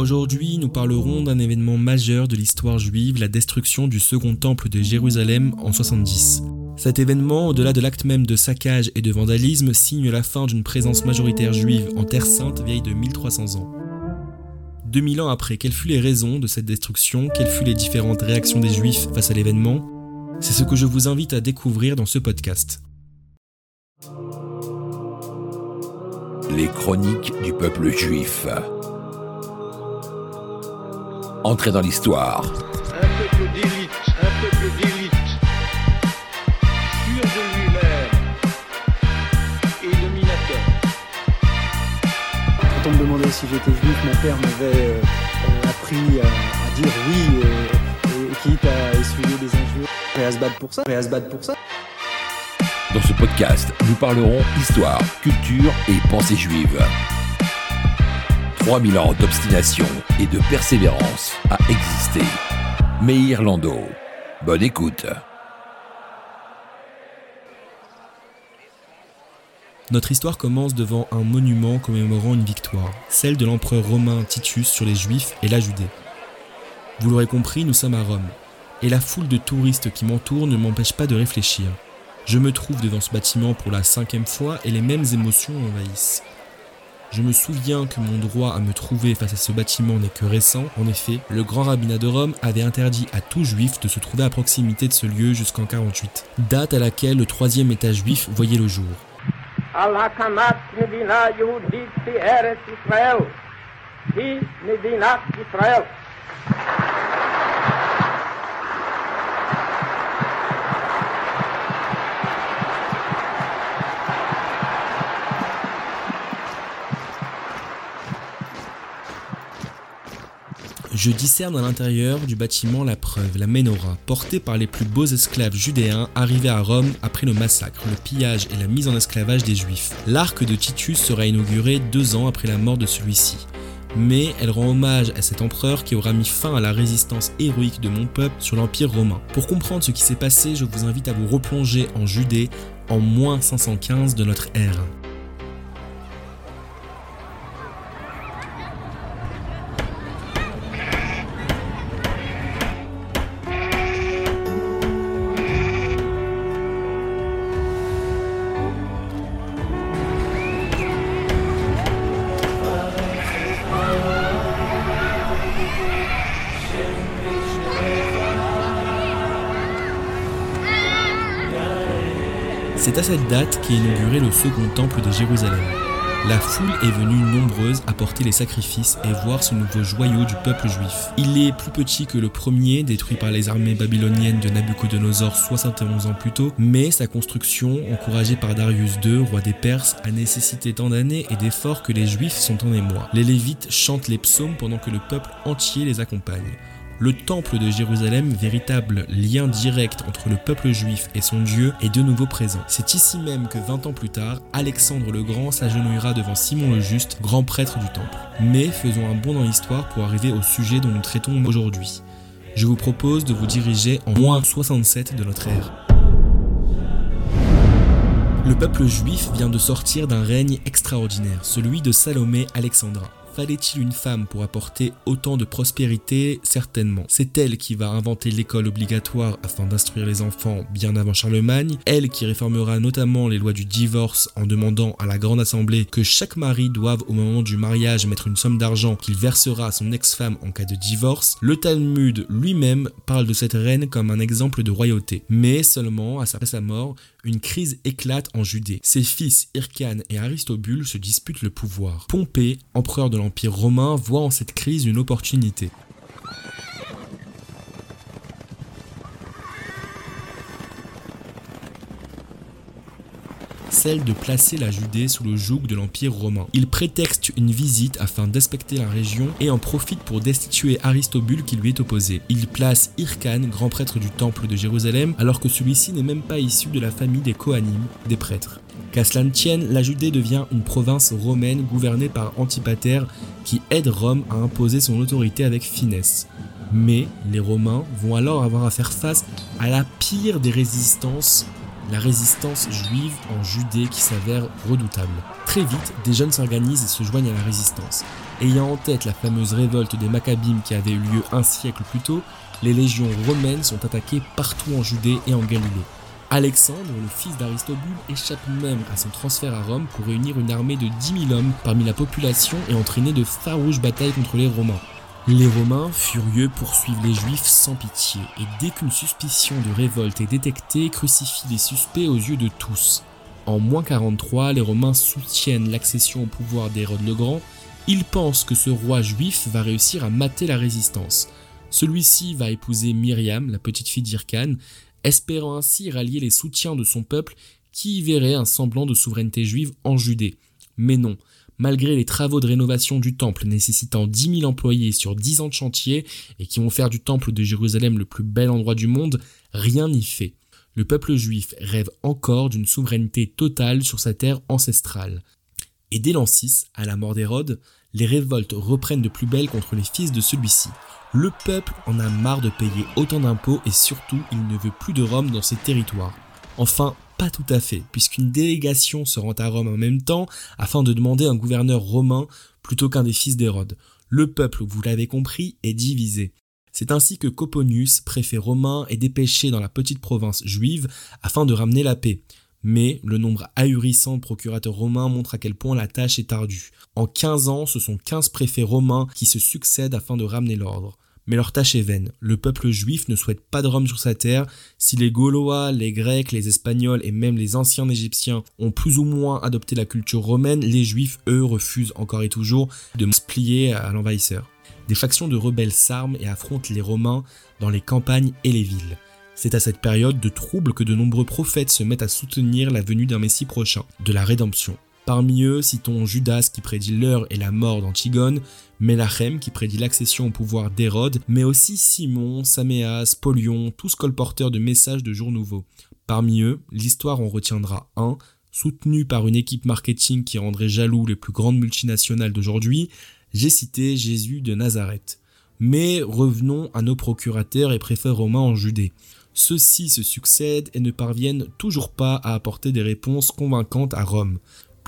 Aujourd'hui, nous parlerons d'un événement majeur de l'histoire juive, la destruction du second temple de Jérusalem en 70. Cet événement, au-delà de l'acte même de saccage et de vandalisme, signe la fin d'une présence majoritaire juive en Terre Sainte vieille de 1300 ans. 2000 ans après, quelles furent les raisons de cette destruction? Quelles furent les différentes réactions des juifs face à l'événement? C'est ce que je vous invite à découvrir dans ce podcast. Les chroniques du peuple juif. Entrez dans l'histoire. Un peuple d'élite, un peuple d'élite, sûr de lui-même et dominateur. Quand on me demandait si j'étais juif, mon père m'avait euh, euh, appris à, à dire oui, euh, et quitte à essuyer des injures, et à se battre pour ça, et à se battre pour ça. Dans ce podcast, nous parlerons histoire, culture et pensée juive. 3000 ans d'obstination et de persévérance à exister. Meir Lando. Bonne écoute. Notre histoire commence devant un monument commémorant une victoire, celle de l'empereur romain Titus sur les Juifs et la Judée. Vous l'aurez compris, nous sommes à Rome, et la foule de touristes qui m'entourent ne m'empêche pas de réfléchir. Je me trouve devant ce bâtiment pour la cinquième fois et les mêmes émotions m'envahissent. Je me souviens que mon droit à me trouver face à ce bâtiment n'est que récent. En effet, le grand rabbinat de Rome avait interdit à tout juif de se trouver à proximité de ce lieu jusqu'en 48, date à laquelle le troisième état juif voyait le jour. Je discerne à l'intérieur du bâtiment la preuve, la menorah, portée par les plus beaux esclaves judéens arrivés à Rome après le massacre, le pillage et la mise en esclavage des juifs. L'arc de Titus sera inauguré deux ans après la mort de celui-ci. Mais elle rend hommage à cet empereur qui aura mis fin à la résistance héroïque de mon peuple sur l'Empire romain. Pour comprendre ce qui s'est passé, je vous invite à vous replonger en Judée en moins 515 de notre ère. C'est à cette date qu'est inauguré le second temple de Jérusalem. La foule est venue nombreuse apporter les sacrifices et voir ce nouveau joyau du peuple juif. Il est plus petit que le premier, détruit par les armées babyloniennes de Nabucodonosor 71 ans plus tôt, mais sa construction, encouragée par Darius II, roi des Perses, a nécessité tant d'années et d'efforts que les juifs sont en émoi. Les Lévites chantent les psaumes pendant que le peuple entier les accompagne. Le temple de Jérusalem, véritable lien direct entre le peuple juif et son Dieu, est de nouveau présent. C'est ici même que 20 ans plus tard, Alexandre le Grand s'agenouillera devant Simon le Juste, grand prêtre du temple. Mais faisons un bond dans l'histoire pour arriver au sujet dont nous traitons aujourd'hui. Je vous propose de vous diriger en moins 67 de notre ère. Le peuple juif vient de sortir d'un règne extraordinaire, celui de Salomé Alexandra. Fallait-il une femme pour apporter autant de prospérité? Certainement. C'est elle qui va inventer l'école obligatoire afin d'instruire les enfants bien avant Charlemagne, elle qui réformera notamment les lois du divorce en demandant à la Grande Assemblée que chaque mari doive au moment du mariage mettre une somme d'argent qu'il versera à son ex-femme en cas de divorce. Le Talmud lui-même parle de cette reine comme un exemple de royauté. Mais seulement, après sa mort, une crise éclate en Judée. Ses fils Hircan et Aristobule se disputent le pouvoir. Pompée, empereur de l'Empire romain, voit en cette crise une opportunité. Celle de placer la Judée sous le joug de l'Empire romain. Il prétexte une visite afin d'inspecter la région et en profite pour destituer Aristobule qui lui est opposé. Il place Hircan, grand prêtre du temple de Jérusalem, alors que celui-ci n'est même pas issu de la famille des Kohanim, des prêtres. Qu'à cela ne tienne, la Judée devient une province romaine gouvernée par Antipater qui aide Rome à imposer son autorité avec finesse. Mais les Romains vont alors avoir à faire face à la pire des résistances la résistance juive en Judée qui s'avère redoutable. Très vite, des jeunes s'organisent et se joignent à la résistance. Ayant en tête la fameuse révolte des Maccabim qui avait eu lieu un siècle plus tôt, les légions romaines sont attaquées partout en Judée et en Galilée. Alexandre, le fils d'Aristobule, échappe même à son transfert à Rome pour réunir une armée de 10 000 hommes parmi la population et entraîner de farouches batailles contre les Romains. Les Romains, furieux, poursuivent les Juifs sans pitié, et dès qu'une suspicion de révolte est détectée, crucifient les suspects aux yeux de tous. En moins 43, les Romains soutiennent l'accession au pouvoir d'Hérode le Grand. Ils pensent que ce roi juif va réussir à mater la résistance. Celui-ci va épouser Myriam, la petite fille d'Irkan, espérant ainsi rallier les soutiens de son peuple qui y verrait un semblant de souveraineté juive en Judée. Mais non, malgré les travaux de rénovation du temple nécessitant 10 000 employés sur 10 ans de chantier et qui vont faire du temple de Jérusalem le plus bel endroit du monde, rien n'y fait. Le peuple juif rêve encore d'une souveraineté totale sur sa terre ancestrale. Et dès l'an 6, à la mort d'Hérode, les révoltes reprennent de plus belle contre les fils de celui-ci. Le peuple en a marre de payer autant d'impôts et surtout il ne veut plus de Rome dans ses territoires. Enfin, pas tout à fait, puisqu'une délégation se rend à Rome en même temps afin de demander un gouverneur romain plutôt qu'un des fils d'Hérode. Le peuple, vous l'avez compris, est divisé. C'est ainsi que Coponius, préfet romain, est dépêché dans la petite province juive afin de ramener la paix. Mais le nombre ahurissant de procurateurs romains montre à quel point la tâche est ardue. En 15 ans, ce sont 15 préfets romains qui se succèdent afin de ramener l'ordre. Mais leur tâche est vaine. Le peuple juif ne souhaite pas de Rome sur sa terre. Si les Gaulois, les Grecs, les Espagnols et même les anciens Égyptiens ont plus ou moins adopté la culture romaine, les Juifs, eux, refusent encore et toujours de se plier à l'envahisseur. Des factions de rebelles s'arment et affrontent les Romains dans les campagnes et les villes. C'est à cette période de trouble que de nombreux prophètes se mettent à soutenir la venue d'un Messie prochain, de la rédemption. Parmi eux, citons Judas qui prédit l'heure et la mort d'Antigone, Melachem qui prédit l'accession au pouvoir d'Hérode, mais aussi Simon, Saméas, Polion, tous colporteurs de messages de jour nouveau. Parmi eux, l'histoire en retiendra un, soutenu par une équipe marketing qui rendrait jaloux les plus grandes multinationales d'aujourd'hui, j'ai cité Jésus de Nazareth. Mais revenons à nos procurateurs et préfets romains en Judée. Ceux-ci se succèdent et ne parviennent toujours pas à apporter des réponses convaincantes à Rome.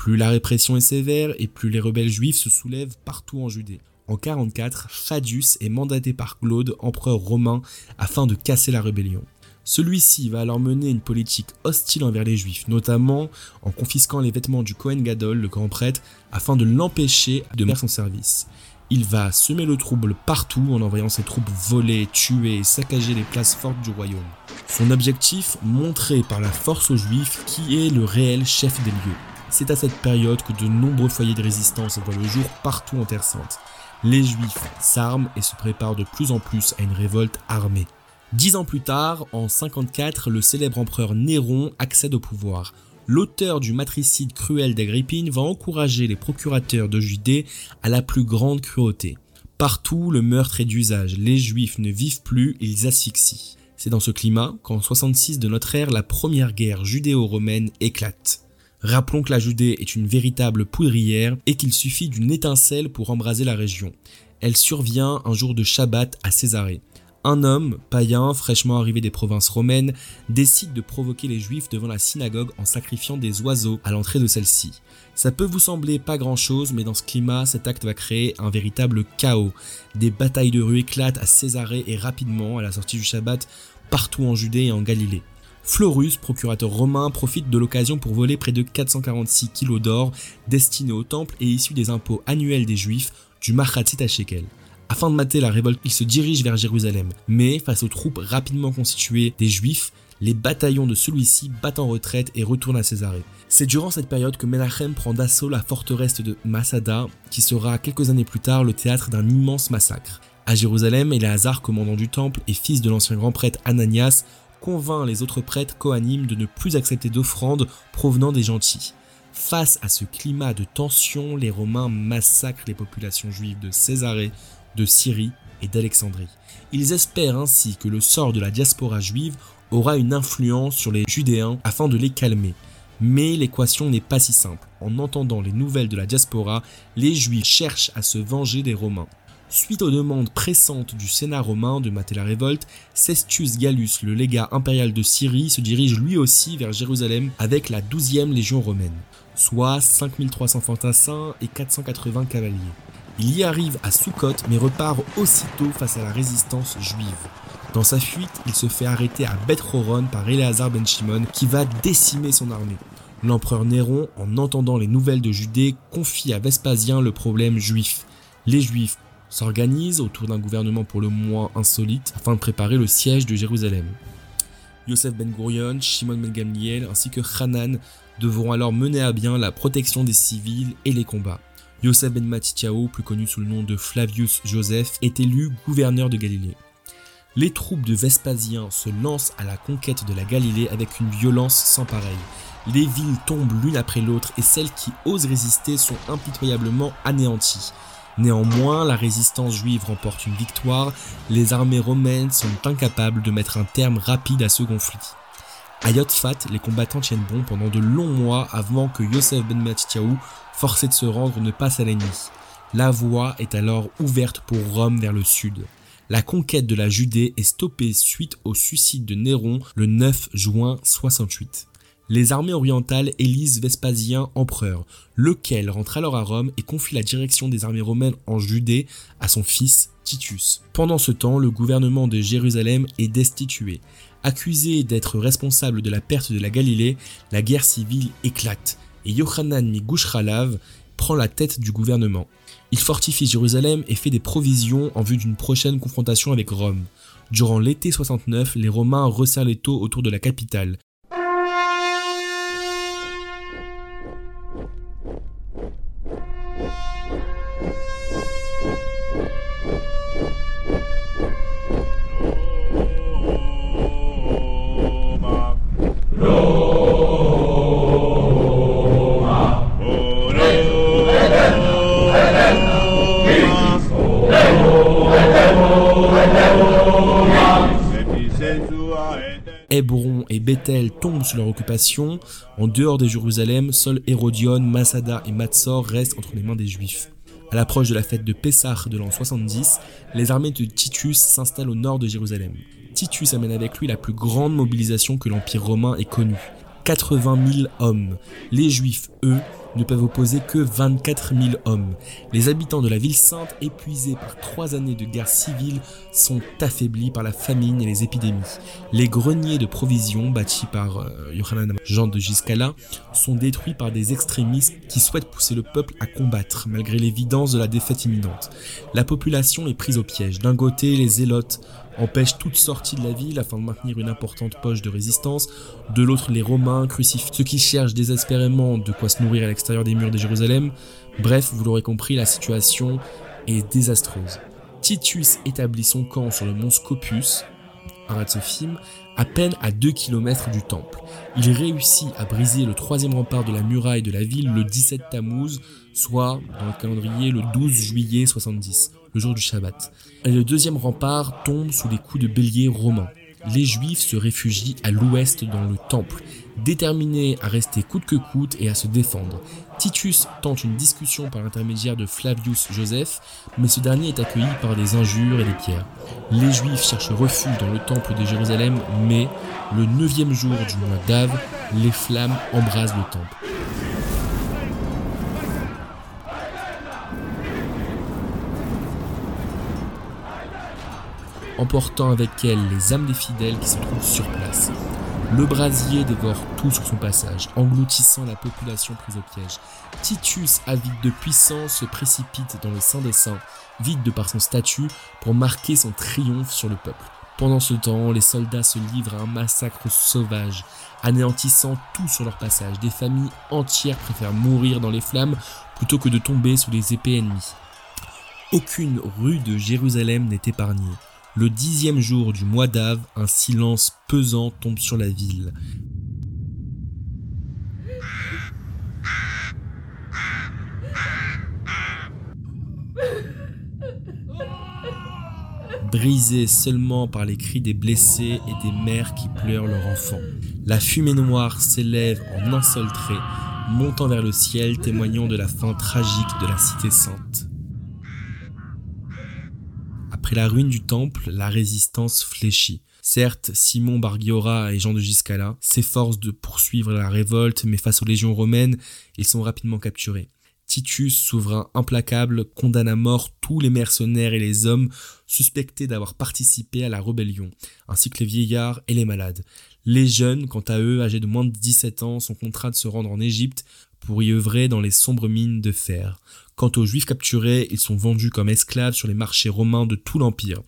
Plus la répression est sévère et plus les rebelles juifs se soulèvent partout en Judée. En 44, Fadius est mandaté par Claude, empereur romain, afin de casser la rébellion. Celui-ci va alors mener une politique hostile envers les juifs, notamment en confisquant les vêtements du Cohen Gadol, le grand prêtre, afin de l'empêcher de faire son service. Il va semer le trouble partout en envoyant ses troupes voler, tuer et saccager les places fortes du royaume. Son objectif, montrer par la force aux juifs qui est le réel chef des lieux. C'est à cette période que de nombreux foyers de résistance voient le jour partout en Terre Sainte. Les juifs s'arment et se préparent de plus en plus à une révolte armée. Dix ans plus tard, en 54, le célèbre empereur Néron accède au pouvoir l'auteur du matricide cruel d'Agrippine va encourager les procurateurs de Judée à la plus grande cruauté. Partout, le meurtre est d'usage, les juifs ne vivent plus, ils asphyxient. C'est dans ce climat qu'en 66 de notre ère, la première guerre judéo-romaine éclate. Rappelons que la Judée est une véritable poudrière et qu'il suffit d'une étincelle pour embraser la région. Elle survient un jour de Shabbat à Césarée un homme, païen, fraîchement arrivé des provinces romaines, décide de provoquer les juifs devant la synagogue en sacrifiant des oiseaux à l'entrée de celle-ci. Ça peut vous sembler pas grand chose, mais dans ce climat, cet acte va créer un véritable chaos. Des batailles de rue éclatent à Césarée et rapidement, à la sortie du Shabbat, partout en Judée et en Galilée. Florus, procurateur romain, profite de l'occasion pour voler près de 446 kilos d'or destinés au temple et issus des impôts annuels des juifs du Machatzit à Shekel. Afin de mater la révolte, il se dirige vers Jérusalem. Mais face aux troupes rapidement constituées des Juifs, les bataillons de celui-ci battent en retraite et retournent à Césarée. C'est durant cette période que Menachem prend d'assaut la forteresse de Masada, qui sera quelques années plus tard le théâtre d'un immense massacre. À Jérusalem, Éléazar, commandant du temple et fils de l'ancien grand prêtre Ananias, convainc les autres prêtres coanimes de ne plus accepter d'offrandes provenant des gentils. Face à ce climat de tension, les Romains massacrent les populations juives de Césarée, de Syrie et d'Alexandrie. Ils espèrent ainsi que le sort de la diaspora juive aura une influence sur les Judéens afin de les calmer. Mais l'équation n'est pas si simple. En entendant les nouvelles de la diaspora, les Juifs cherchent à se venger des Romains. Suite aux demandes pressantes du Sénat romain de mater la révolte, Cestius Gallus, le légat impérial de Syrie, se dirige lui aussi vers Jérusalem avec la 12e légion romaine, soit 5300 fantassins et 480 cavaliers. Il y arrive à Sukkot mais repart aussitôt face à la résistance juive. Dans sa fuite, il se fait arrêter à Beth Horon par Eleazar ben Shimon qui va décimer son armée. L'empereur Néron, en entendant les nouvelles de Judée, confie à Vespasien le problème juif. Les juifs s'organisent autour d'un gouvernement pour le moins insolite afin de préparer le siège de Jérusalem. Yosef Ben Gurion, Shimon Ben Gamliel ainsi que Hanan devront alors mener à bien la protection des civils et les combats. Yosef Ben Matityahu, plus connu sous le nom de Flavius Joseph, est élu gouverneur de Galilée. Les troupes de Vespasien se lancent à la conquête de la Galilée avec une violence sans pareille. Les villes tombent l'une après l'autre et celles qui osent résister sont impitoyablement anéanties. Néanmoins, la résistance juive remporte une victoire, les armées romaines sont incapables de mettre un terme rapide à ce conflit. À Yotfat, les combattants tiennent bon pendant de longs mois avant que Yosef ben Matityahu, forcé de se rendre, ne passe à l'ennemi. La voie est alors ouverte pour Rome vers le sud. La conquête de la Judée est stoppée suite au suicide de Néron le 9 juin 68 les armées orientales élisent Vespasien empereur, lequel rentre alors à Rome et confie la direction des armées romaines en Judée à son fils Titus. Pendant ce temps, le gouvernement de Jérusalem est destitué. Accusé d'être responsable de la perte de la Galilée, la guerre civile éclate et Yochanan Migushchalav prend la tête du gouvernement. Il fortifie Jérusalem et fait des provisions en vue d'une prochaine confrontation avec Rome. Durant l'été 69, les Romains resserrent les taux autour de la capitale, Hébron et Bethel tombent sous leur occupation. En dehors de Jérusalem, seuls Hérodion, Masada et Matsor restent entre les mains des Juifs. À l'approche de la fête de Pessah de l'an 70, les armées de Titus s'installent au nord de Jérusalem. Titus amène avec lui la plus grande mobilisation que l'Empire romain ait connue. 80 000 hommes. Les Juifs, eux, ne peuvent opposer que 24 000 hommes. Les habitants de la ville sainte, épuisés par trois années de guerre civile, sont affaiblis par la famine et les épidémies. Les greniers de provisions bâtis par euh, Yohanan Jean de Giscala sont détruits par des extrémistes qui souhaitent pousser le peuple à combattre malgré l'évidence de la défaite imminente. La population est prise au piège. D'un côté, les zélotes empêche toute sortie de la ville afin de maintenir une importante poche de résistance. De l'autre, les Romains crucifient ceux qui cherchent désespérément de quoi se nourrir à l'extérieur des murs de Jérusalem. Bref, vous l'aurez compris, la situation est désastreuse. Titus établit son camp sur le mont Scopus, Aratsofim, à peine à 2 km du temple. Il réussit à briser le troisième rempart de la muraille de la ville le 17 Tammuz, soit dans le calendrier le 12 juillet 70 le jour du Shabbat. Le deuxième rempart tombe sous les coups de bélier romains. Les Juifs se réfugient à l'ouest dans le temple, déterminés à rester coûte que coûte et à se défendre. Titus tente une discussion par l'intermédiaire de Flavius Joseph, mais ce dernier est accueilli par des injures et des pierres. Les Juifs cherchent refuge dans le temple de Jérusalem, mais le neuvième jour du mois d'Av, les flammes embrasent le temple. Emportant avec elle les âmes des fidèles qui se trouvent sur place. Le brasier dévore tout sur son passage, engloutissant la population prise au piège. Titus, avide de puissance, se précipite dans le Saint des Saints, vide de par son statut, pour marquer son triomphe sur le peuple. Pendant ce temps, les soldats se livrent à un massacre sauvage, anéantissant tout sur leur passage. Des familles entières préfèrent mourir dans les flammes plutôt que de tomber sous les épées ennemies. Aucune rue de Jérusalem n'est épargnée. Le dixième jour du mois d'Ave, un silence pesant tombe sur la ville. brisé seulement par les cris des blessés et des mères qui pleurent leur enfant. La fumée noire s'élève en un seul trait, montant vers le ciel, témoignant de la fin tragique de la cité sainte. La ruine du temple, la résistance fléchit. Certes, Simon Bargiora et Jean de Giscala s'efforcent de poursuivre la révolte, mais face aux légions romaines, ils sont rapidement capturés. Titus, souverain implacable, condamne à mort tous les mercenaires et les hommes suspectés d'avoir participé à la rébellion, ainsi que les vieillards et les malades. Les jeunes, quant à eux, âgés de moins de 17 ans, sont contraints de se rendre en Égypte pour y œuvrer dans les sombres mines de fer. Quant aux juifs capturés, ils sont vendus comme esclaves sur les marchés romains de tout l'Empire.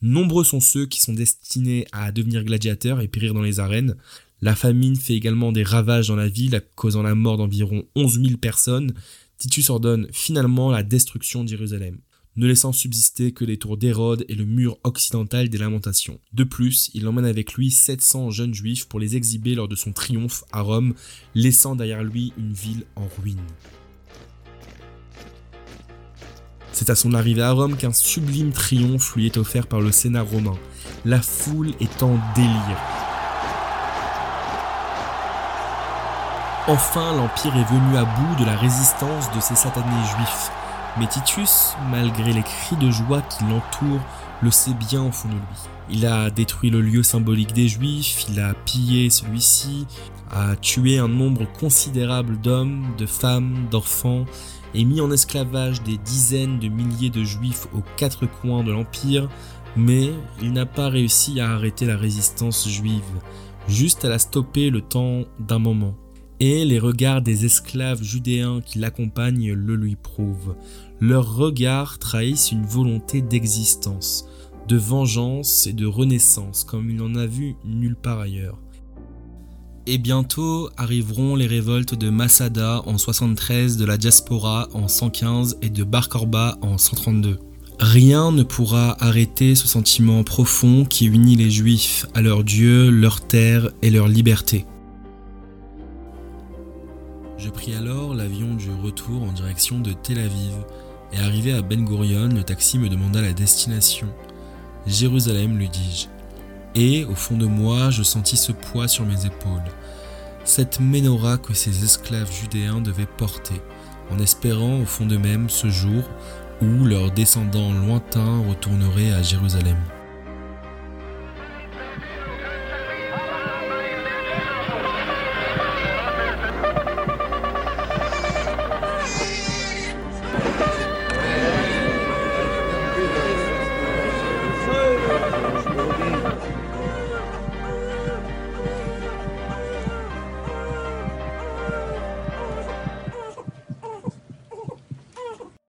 Nombreux sont ceux qui sont destinés à devenir gladiateurs et périr dans les arènes. La famine fait également des ravages dans la ville, causant la mort d'environ 11 000 personnes, Titus ordonne finalement la destruction de Jérusalem, ne laissant subsister que les tours d'Hérode et le mur occidental des Lamentations. De plus, il emmène avec lui 700 jeunes juifs pour les exhiber lors de son triomphe à Rome, laissant derrière lui une ville en ruine. C'est à son arrivée à Rome qu'un sublime triomphe lui est offert par le Sénat romain. La foule est en délire. Enfin, l'Empire est venu à bout de la résistance de ces satanés juifs. Mais Titus, malgré les cris de joie qui l'entourent, le sait bien au fond de lui. Il a détruit le lieu symbolique des Juifs, il a pillé celui-ci, a tué un nombre considérable d'hommes, de femmes, d'enfants, et mis en esclavage des dizaines de milliers de Juifs aux quatre coins de l'Empire, mais il n'a pas réussi à arrêter la résistance juive, juste à la stopper le temps d'un moment et les regards des esclaves judéens qui l'accompagnent le lui prouvent. Leurs regards trahissent une volonté d'existence, de vengeance et de renaissance comme il n'en a vu nulle part ailleurs. Et bientôt arriveront les révoltes de Masada en 73, de la diaspora en 115 et de Bar Korba en 132. Rien ne pourra arrêter ce sentiment profond qui unit les Juifs à leur Dieu, leur terre et leur liberté. Je pris alors l'avion du retour en direction de Tel Aviv, et arrivé à Ben Gurion, le taxi me demanda la destination. Jérusalem, lui dis-je. Et, au fond de moi, je sentis ce poids sur mes épaules, cette menorah que ces esclaves judéens devaient porter, en espérant au fond d'eux-mêmes ce jour où leurs descendants lointains retourneraient à Jérusalem.